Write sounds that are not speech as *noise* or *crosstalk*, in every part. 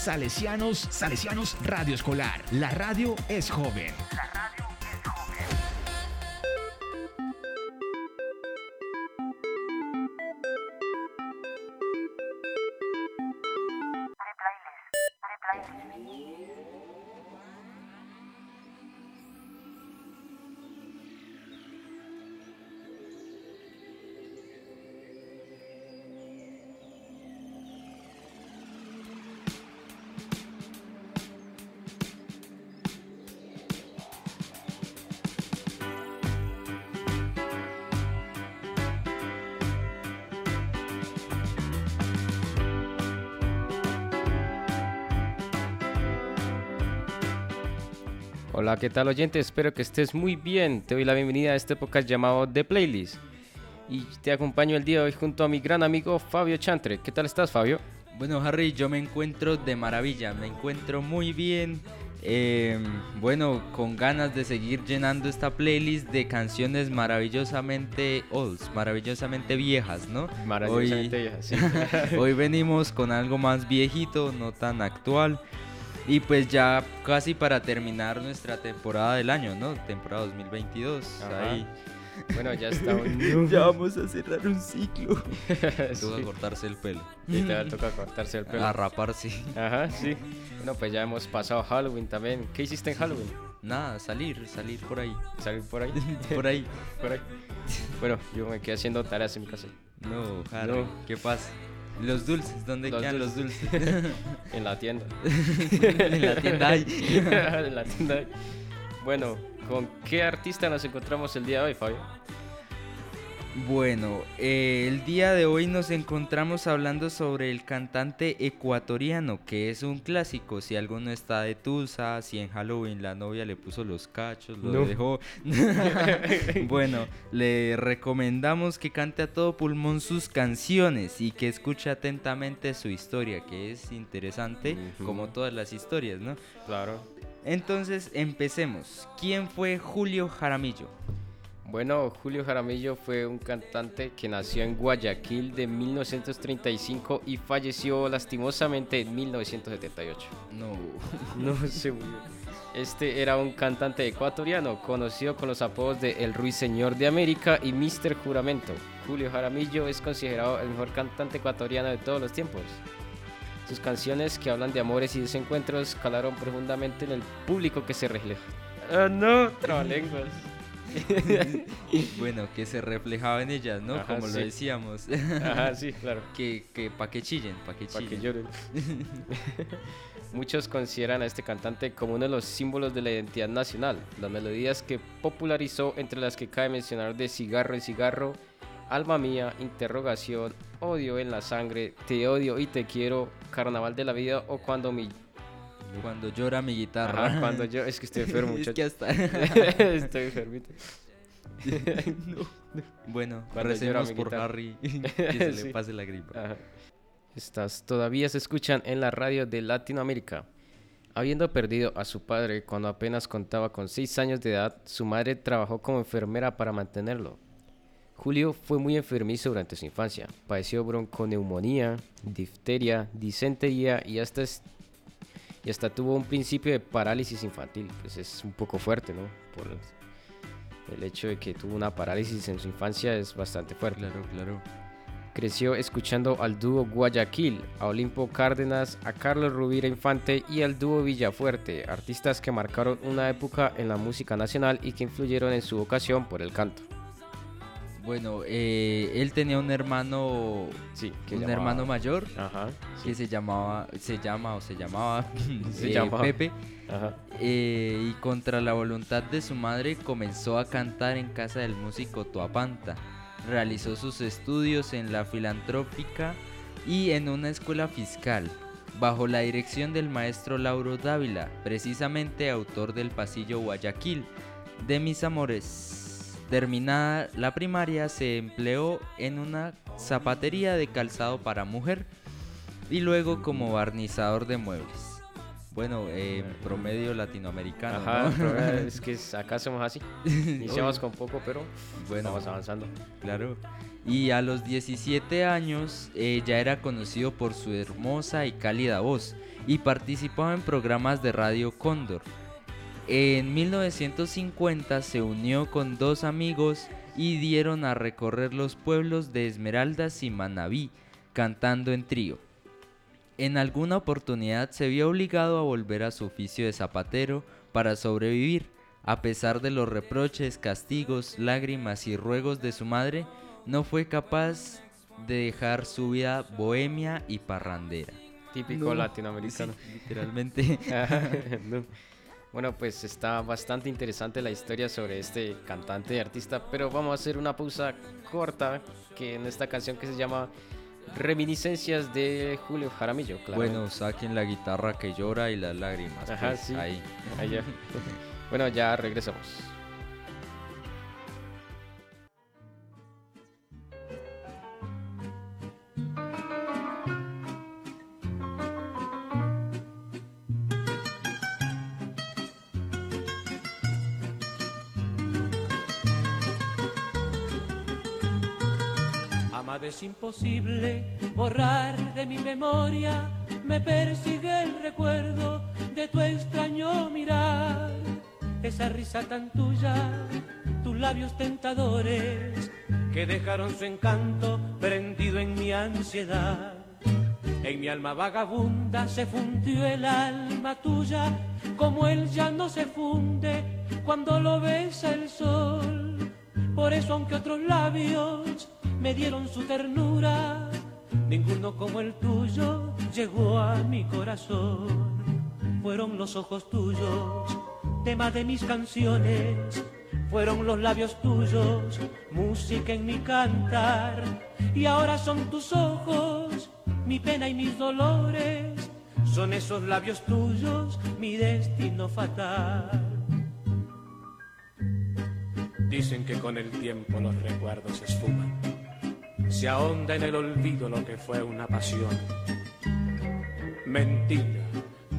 Salesianos, Salesianos Radio Escolar. La radio es joven. Hola, ¿qué tal oyente? Espero que estés muy bien. Te doy la bienvenida a este podcast llamado The Playlist. Y te acompaño el día de hoy junto a mi gran amigo Fabio Chantre. ¿Qué tal estás, Fabio? Bueno, Harry, yo me encuentro de maravilla, me encuentro muy bien. eh, bueno, con ganas de seguir llenando esta playlist de canciones maravillosamente olds, maravillosamente viejas, ¿no? Maravillosamente Hoy- vieja, sí. *laughs* Hoy venimos con algo más viejito, no tan actual. Y pues ya casi para terminar nuestra temporada del año, ¿no? Temporada 2022. Ajá. Ahí. Bueno, ya está. un- *laughs* *laughs* Ya vamos a cerrar un ciclo. *laughs* Sí. Cortarse el pelo. Y te va a tocar cortarse el pelo. A raparse. Ajá, sí. Bueno, pues ya hemos pasado Halloween también. ¿Qué hiciste en Halloween? Nada, salir, salir por ahí. ¿Salir por ahí? Por ahí. por ahí. Bueno, yo me quedé haciendo tareas en mi casa. No, Harry, No. ¿qué pasa? Los dulces, ¿dónde Los quedan los dulces. dulces? *laughs* *laughs* En la tienda. *laughs* en la tienda hay. en la tienda. hay. Bueno, ¿con qué artista nos encontramos el día de hoy, Fabio? Bueno, eh, el día de hoy nos encontramos hablando sobre el cantante ecuatoriano, que es un clásico. Si alguno está de Tusa, si en Halloween la novia le puso los cachos, lo No. dejó. *laughs* bueno, le recomendamos que cante a todo pulmón sus canciones y que escuche atentamente su historia, que es interesante, como todas las historias, ¿no? Claro. Entonces, empecemos. ¿Quién fue Julio Jaramillo? Bueno, Julio Jaramillo fue un cantante que nació en Guayaquil de 1935 y falleció lastimosamente en 1978. No. *laughs* No se murió. Este era un cantante ecuatoriano conocido con los apodos de El Ruiseñor de América y Mr. Juramento. Julio Jaramillo es considerado el mejor cantante ecuatoriano de todos los tiempos. Sus canciones que hablan de amores y desencuentros calaron profundamente en el público que se refleja. Ah, no, trabalenguas. *laughs* bueno, que se reflejaba en ellas, ¿no? Ajá, Como sí. lo decíamos. Ajá, *laughs* sí, claro. que que pa' que chillen, pa' que Para lloren. *laughs* Muchos consideran a este cantante como uno de los símbolos de la identidad nacional. Las melodías que popularizó, entre las que cabe mencionar de Cigarro en Cigarro, Alma Mía, Interrogación, Odio en la Sangre, Te Odio y Te Quiero, Carnaval de la Vida o Cuando mi... Cuando llora mi guitarra. Ajá, cuando yo... Es que estoy *laughs* enfermo, es muchacho. que hasta... *laughs* estoy enfermito. bueno, Cuando recemos por guitarra. Harry *laughs* que se Sí. le pase la gripa. Ajá. Estas todavía se escuchan en la radio de Latinoamérica. Habiendo perdido a su padre cuando apenas contaba con 6 años de edad, su madre trabajó como enfermera para mantenerlo. Julio fue muy enfermizo durante su infancia. Padeció bronconeumonía, difteria, disentería y hasta, es- y hasta tuvo un principio de parálisis infantil. Pues es un poco fuerte, ¿no? Por el, hecho de que tuvo una parálisis en su infancia es bastante fuerte. Claro, claro. Creció escuchando al dúo Guayaquil, a Olimpo Cárdenas, a Carlos Rubira Infante y al dúo Villafuerte, artistas que marcaron una época en la música nacional y que influyeron en su vocación por el canto. Bueno, eh, él tenía un hermano, Sí, un hermano mayor Ajá, que se llamaba, se llama o se llamaba, *laughs* Se eh, llamaba. Pepe. ajá. Eh, y contra la voluntad de su madre comenzó a cantar en casa del músico Tuapanta. Realizó sus estudios en la filantrópica y en una escuela fiscal, bajo la dirección del maestro Lauro Dávila, precisamente autor del pasillo Guayaquil de Mis Amores. Terminada la primaria se empleó en una zapatería de calzado para mujer y luego como barnizador de muebles. Bueno, eh, promedio latinoamericano. Ajá, *laughs* es que acá somos así. *laughs* Iniciamos con poco, pero Bueno, vamos avanzando. Claro. Y a los 17 años eh, ya era conocido por su hermosa y cálida voz y participaba en programas de Radio Cóndor. En 1950 se unió con dos amigos y dieron a recorrer los pueblos de Esmeraldas y Manabí, cantando en trío. En alguna oportunidad se vio obligado a volver a su oficio de zapatero para sobrevivir, a pesar de los reproches, castigos, lágrimas y ruegos de su madre, no fue capaz de dejar su vida bohemia y parrandera. Típico No, latinoamericano. Sí, literalmente. *laughs* No. Bueno, pues está bastante interesante la historia sobre este cantante y artista, pero vamos a hacer una pausa corta que en esta canción que se llama Reminiscencias de Julio Jaramillo. Claro. Bueno, saquen la guitarra que llora y las lágrimas. Ajá, pues, sí. Ahí. *laughs* Bueno, ya regresamos. Es imposible borrar de mi memoria, me persigue el recuerdo de tu extraño mirar, esa risa tan tuya, tus labios tentadores que dejaron su encanto prendido en mi ansiedad. En mi alma vagabunda se fundió el alma tuya, como él ya no se funde cuando lo besa el sol. Por eso aunque otros labios me dieron su ternura, ninguno como el tuyo llegó a mi corazón. Fueron los ojos tuyos, tema de mis canciones, fueron los labios tuyos, música en mi cantar, y ahora son tus ojos, mi pena y mis dolores, son esos labios tuyos, mi destino fatal. Dicen que con el tiempo los recuerdos se esfuman, se ahonda en el olvido lo que fue una pasión. Mentira,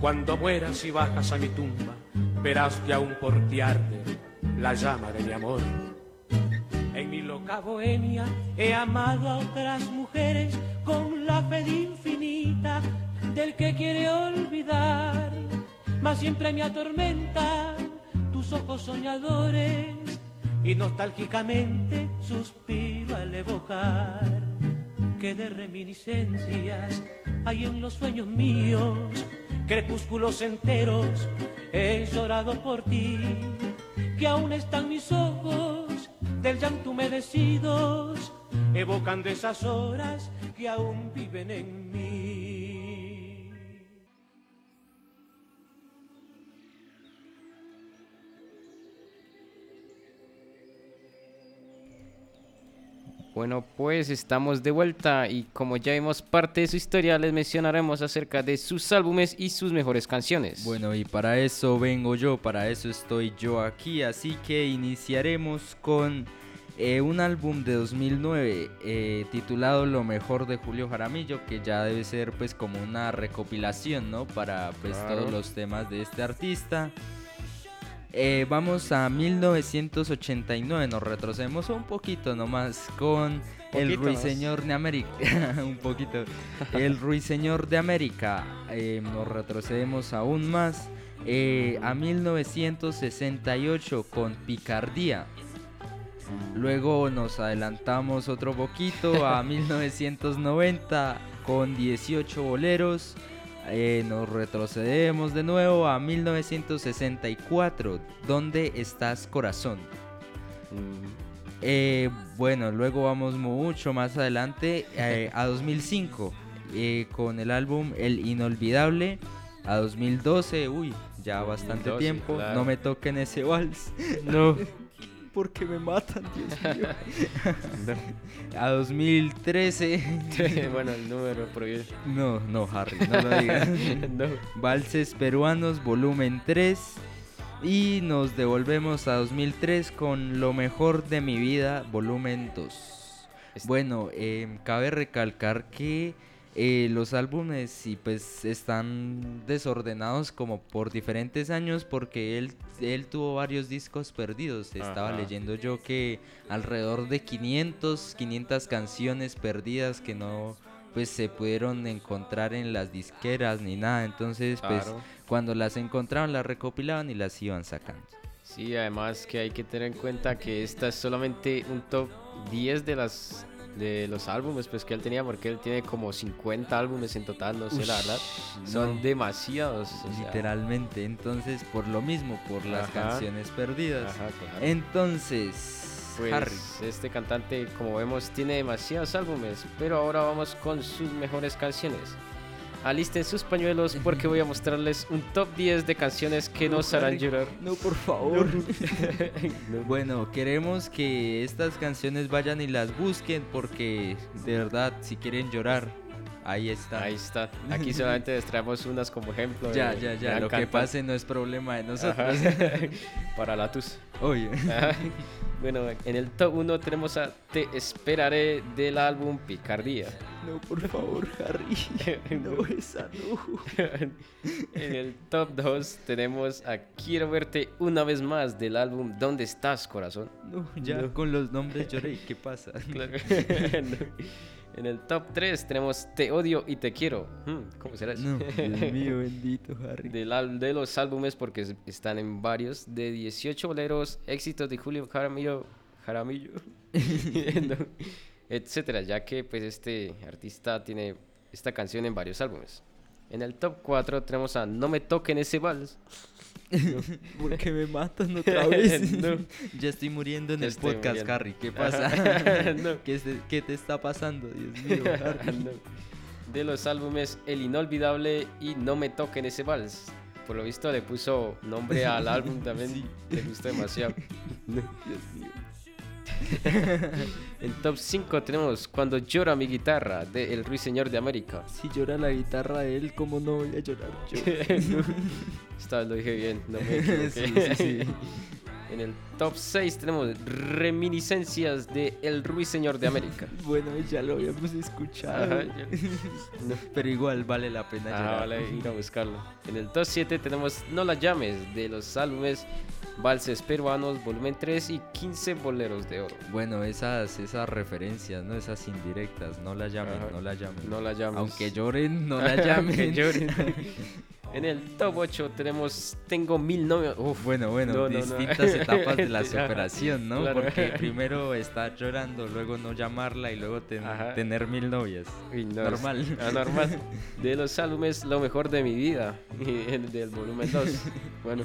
cuando mueras y bajas a mi tumba, verás que aún por ti arde la llama de mi amor. En mi loca bohemia he amado a otras mujeres con la fe infinita del que quiere olvidar, mas siempre me atormentan tus ojos soñadores y nostálgicamente suspiro al evocar que de reminiscencias hay en los sueños míos, crepúsculos enteros, he llorado por ti, que aún están mis ojos del llanto humedecidos, evocando esas horas que aún viven en mí. Bueno, pues estamos de vuelta y como ya vimos parte de su historia, les mencionaremos acerca de sus álbumes y sus mejores canciones. Bueno, y para eso vengo yo, para eso estoy yo aquí, así que iniciaremos con eh, un álbum de 2009 eh, titulado Lo mejor de Julio Jaramillo, que ya debe ser pues como una recopilación, ¿no? Para pues Claro. todos los temas de este artista. Eh, vamos a 1989, nos retrocedemos un poquito nomás con el más. Ruiseñor de América. *laughs* un poquito. El Ruiseñor de América. Eh, nos retrocedemos aún más eh, a 1968 con Picardía. Luego nos adelantamos otro poquito a *laughs* 1990 con 18 boleros. Eh, nos retrocedemos de nuevo a 1964, ¿Dónde estás corazón? Mm, Eh, bueno, luego vamos mucho más adelante eh, a 2005 eh, con el álbum El Inolvidable. A 2012, uy, ya bastante 2012, tiempo. claro. No me toquen ese vals. No. *laughs* Porque me matan, Dios mío. no. *laughs* A 2013. bueno, el número prohibido. No, no, Harry, no lo digas. *laughs* no. Valses Peruanos, volumen 3. Y nos devolvemos a 2003 con Lo mejor de mi vida, volumen 2. Es- Bueno, em, cabe recalcar que eh, los álbumes sí, pues, están desordenados como por diferentes años porque él, él tuvo varios discos perdidos. Estaba leyendo yo que alrededor de 500, 500 canciones perdidas que no, pues se pudieron encontrar en las disqueras ni nada. Entonces, pues Claro. cuando las encontraban las recopilaban y las iban sacando. Sí, además que hay que tener en cuenta que esta es solamente un top 10 de las de los álbumes pues que él tenía porque él tiene como 50 álbumes en total, no sé la verdad. Son no. demasiados. o sea, Literalmente. Entonces, por lo mismo, por las Ajá. canciones perdidas. ajá, claro. Entonces, Pues Harry. este cantante, como vemos, tiene demasiados álbumes, pero ahora vamos con sus mejores canciones. Alisten sus pañuelos porque voy a mostrarles un top 10 de canciones que nos harán llorar. No, por favor. *laughs* bueno, queremos que estas canciones vayan y las busquen porque de verdad, si quieren llorar, ahí está. Ahí está. Aquí *laughs* solamente les traemos unas como ejemplo. Ya, de ya, ya. Lo que cantante. pase no es problema de nosotros. Ajá. *laughs* Para la tus. Oye. Ajá. Bueno, en el top 1 tenemos a Te Esperaré del álbum Picardía. No, por favor, Harry. *laughs* No, esa no. *laughs* en el top 2 tenemos a Quiero verte una vez más del álbum ¿Dónde estás, corazón? No, ya No. con los nombres lloré. ¿Qué *laughs* pasa? Claro. No. En el top 3 tenemos Te odio y te quiero. Hmm, ¿Cómo será eso? No, Dios *laughs* mío, bendito Harry. Del de los álbumes porque es- están en varios de 18 boleros, éxitos de Julio Jaramillo, Jaramillo, *laughs* etcétera, ya que pues este artista tiene esta canción en varios álbumes. En el top 4 tenemos a No me toquen ese vals. Porque me matan otra *laughs* vez. No. Ya estoy muriendo en el podcast, muriendo. Harry. ¿Qué pasa? *laughs* No. ¿Qué, se- qué te está pasando, Dios *laughs* mío, Harry? No. De los álbumes El Inolvidable y No me toquen ese vals. Por lo visto le puso nombre al álbum también. Sí. Le gustó demasiado. Dios mío. *laughs* En top 5 tenemos Cuando llora mi guitarra de El Ruiseñor de América. Si llora la guitarra de él, ¿cómo no voy a llorar yo? *laughs* Esta vez lo dije bien, no me equivoqué. Sí, sí, sí. *laughs* En el top 6 tenemos Reminiscencias de El Ruiseñor de América. Bueno, ya lo habíamos escuchado. Ajá, ya- no. Pero igual vale la pena Ah, vale, ir a buscarlo. En el top 7 tenemos No la llames de los álbumes Valses Peruanos, volumen 3 y 15 boleros de oro. Bueno, esas, esas referencias, ¿no? Esas indirectas, no la llamen, Ajá. no la llamen. No la llames. Aunque lloren, no la llamen. lloren. *laughs* En el top 8 tenemos Tengo mil novios. Uf, Bueno, bueno, No, no, no. distintas etapas de la *laughs* superación, ¿no? claro. Porque primero estar llorando, luego no llamarla y luego ten- tener mil novias. Uy, no, Normal. normal. *laughs* De los álbumes Lo mejor de mi vida. Y el del volumen 2. Bueno.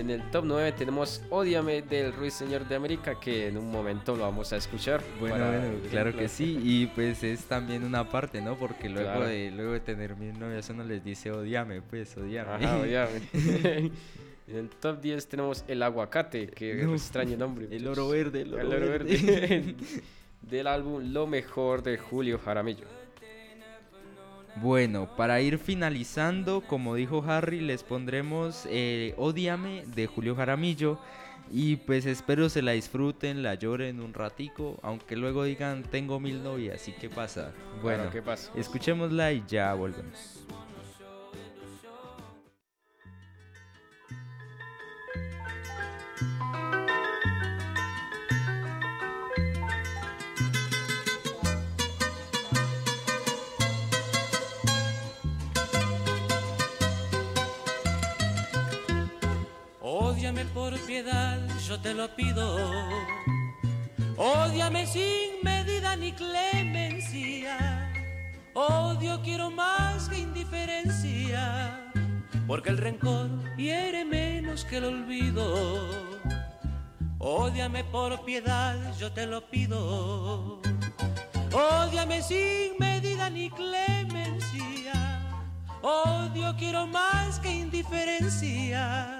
En el top 9 tenemos Ódiame del Ruiseñor de América, que en un momento lo vamos a escuchar. Bueno, bueno, claro que sí. Y pues es también una parte, ¿no? Porque luego, Claro. de, luego de tener mil novias uno les dice odiame, pues, odiame. Ajá, ódiame. *laughs* *laughs* en el top 10 tenemos El Aguacate, que No. extraño nombre. El oro verde, el oro, El oro verde. verde. *laughs* del álbum Lo mejor de Julio Jaramillo. Bueno, para ir finalizando, como dijo Harry, les pondremos eh, Ódiame de Julio Jaramillo. Y pues espero se la disfruten, la lloren un ratico, aunque luego digan tengo mil novias, ¿y qué pasa? Bueno, Bueno, ¿qué pasa? escuchémosla y ya volvemos. Ódiame por piedad, yo te lo pido. Ódiame sin medida ni clemencia. Odio quiero más que indiferencia. Porque el rencor hiere menos que el olvido. Ódiame por piedad, yo te lo pido. Ódiame sin medida ni clemencia. Odio quiero más que indiferencia.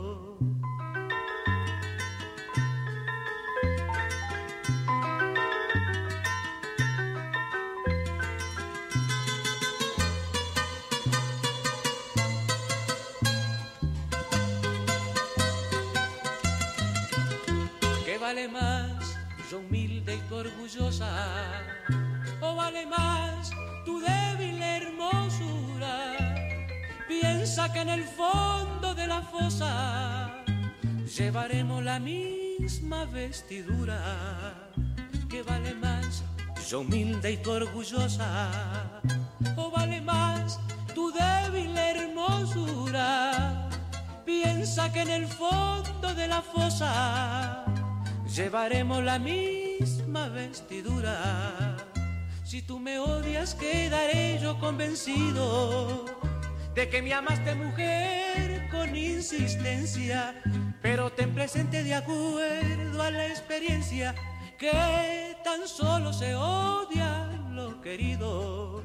En el fondo de la fosa llevaremos la misma vestidura que vale más yo humilde y tu orgullosa o vale más tu débil hermosura. Piensa que en el fondo de la fosa llevaremos la misma vestidura. Si tú me odias quedaré yo convencido de que me amaste mujer con insistencia pero ten presente de acuerdo a la experiencia que tan solo se odia lo querido.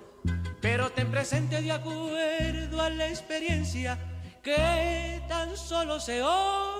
Pero ten presente de acuerdo a la experiencia que tan solo se odia.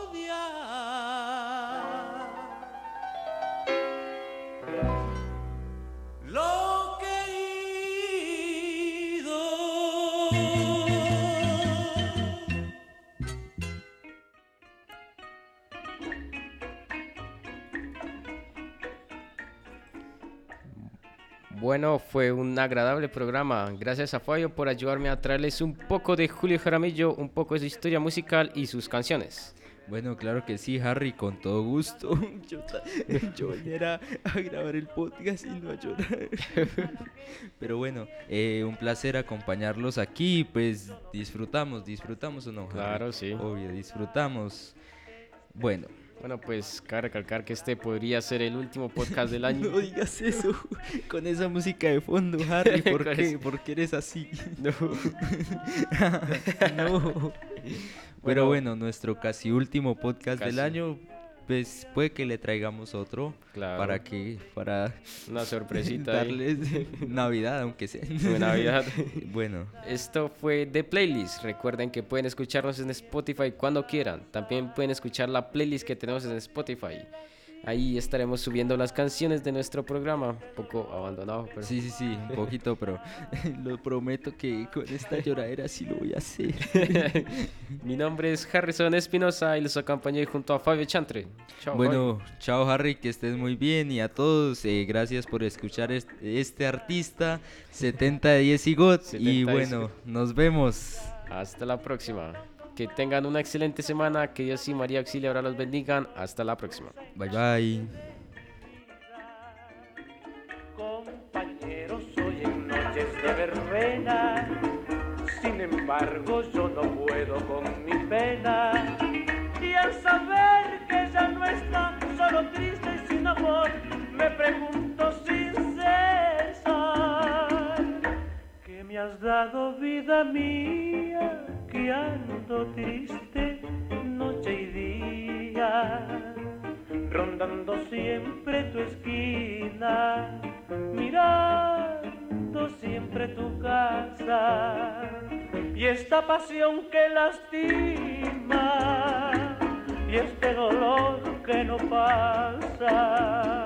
Bueno, fue un agradable programa. Gracias a Fabio por ayudarme a traerles un poco de Julio Jaramillo, un poco de su historia musical y sus canciones. Bueno, claro que sí, Harry, con todo gusto. *laughs* Yo, yo a grabar el podcast y no a llorar. *laughs* Pero bueno, eh, un placer acompañarlos aquí. Pues disfrutamos, disfrutamos o no. Claro, sí. Obvio, disfrutamos. Bueno. Bueno, pues cabe recalcar que este podría ser el último podcast del año. *laughs* No digas eso *laughs* con esa música de fondo, Harry. *laughs* ¿Por qué? Porque eres así. No. no. Pero bueno, nuestro casi último podcast del año pues puede que le traigamos otro para que para una sorpresita *laughs* darles *laughs* Navidad aunque sea. Navidad. *laughs* Bueno. Esto fue The Playlist. Recuerden que pueden escucharnos en Spotify cuando quieran. También pueden escuchar la playlist que tenemos en Spotify Ahí estaremos subiendo las canciones de nuestro programa, un poco abandonado, pero... Sí, sí, sí, un poquito, pero *laughs* lo prometo que con esta *laughs* lloradera sí lo voy a hacer. *laughs* Mi nombre es Harrison Espinosa y los acompañé junto a Fabio Chantre. Chao, bueno, chao Harry, que estés muy bien y a todos, eh, gracias por escuchar este, artista, 70 de 10 y God, y bueno, nos vemos. Hasta la próxima. Que tengan una excelente semana. Que Dios y María Auxilia ahora los bendigan. Hasta la próxima. Bye bye. Compañeros, hoy en noches de verbena. Sin embargo, yo no puedo con mi pena. Y al saber que ya no está solo triste y sin amor, me pregunto sin cesar: ¿Qué me has dado, vida mía? Que triste noche y día, rondando siempre tu esquina, mirando siempre tu casa, y esta pasión que lastima, y este dolor que no pasa,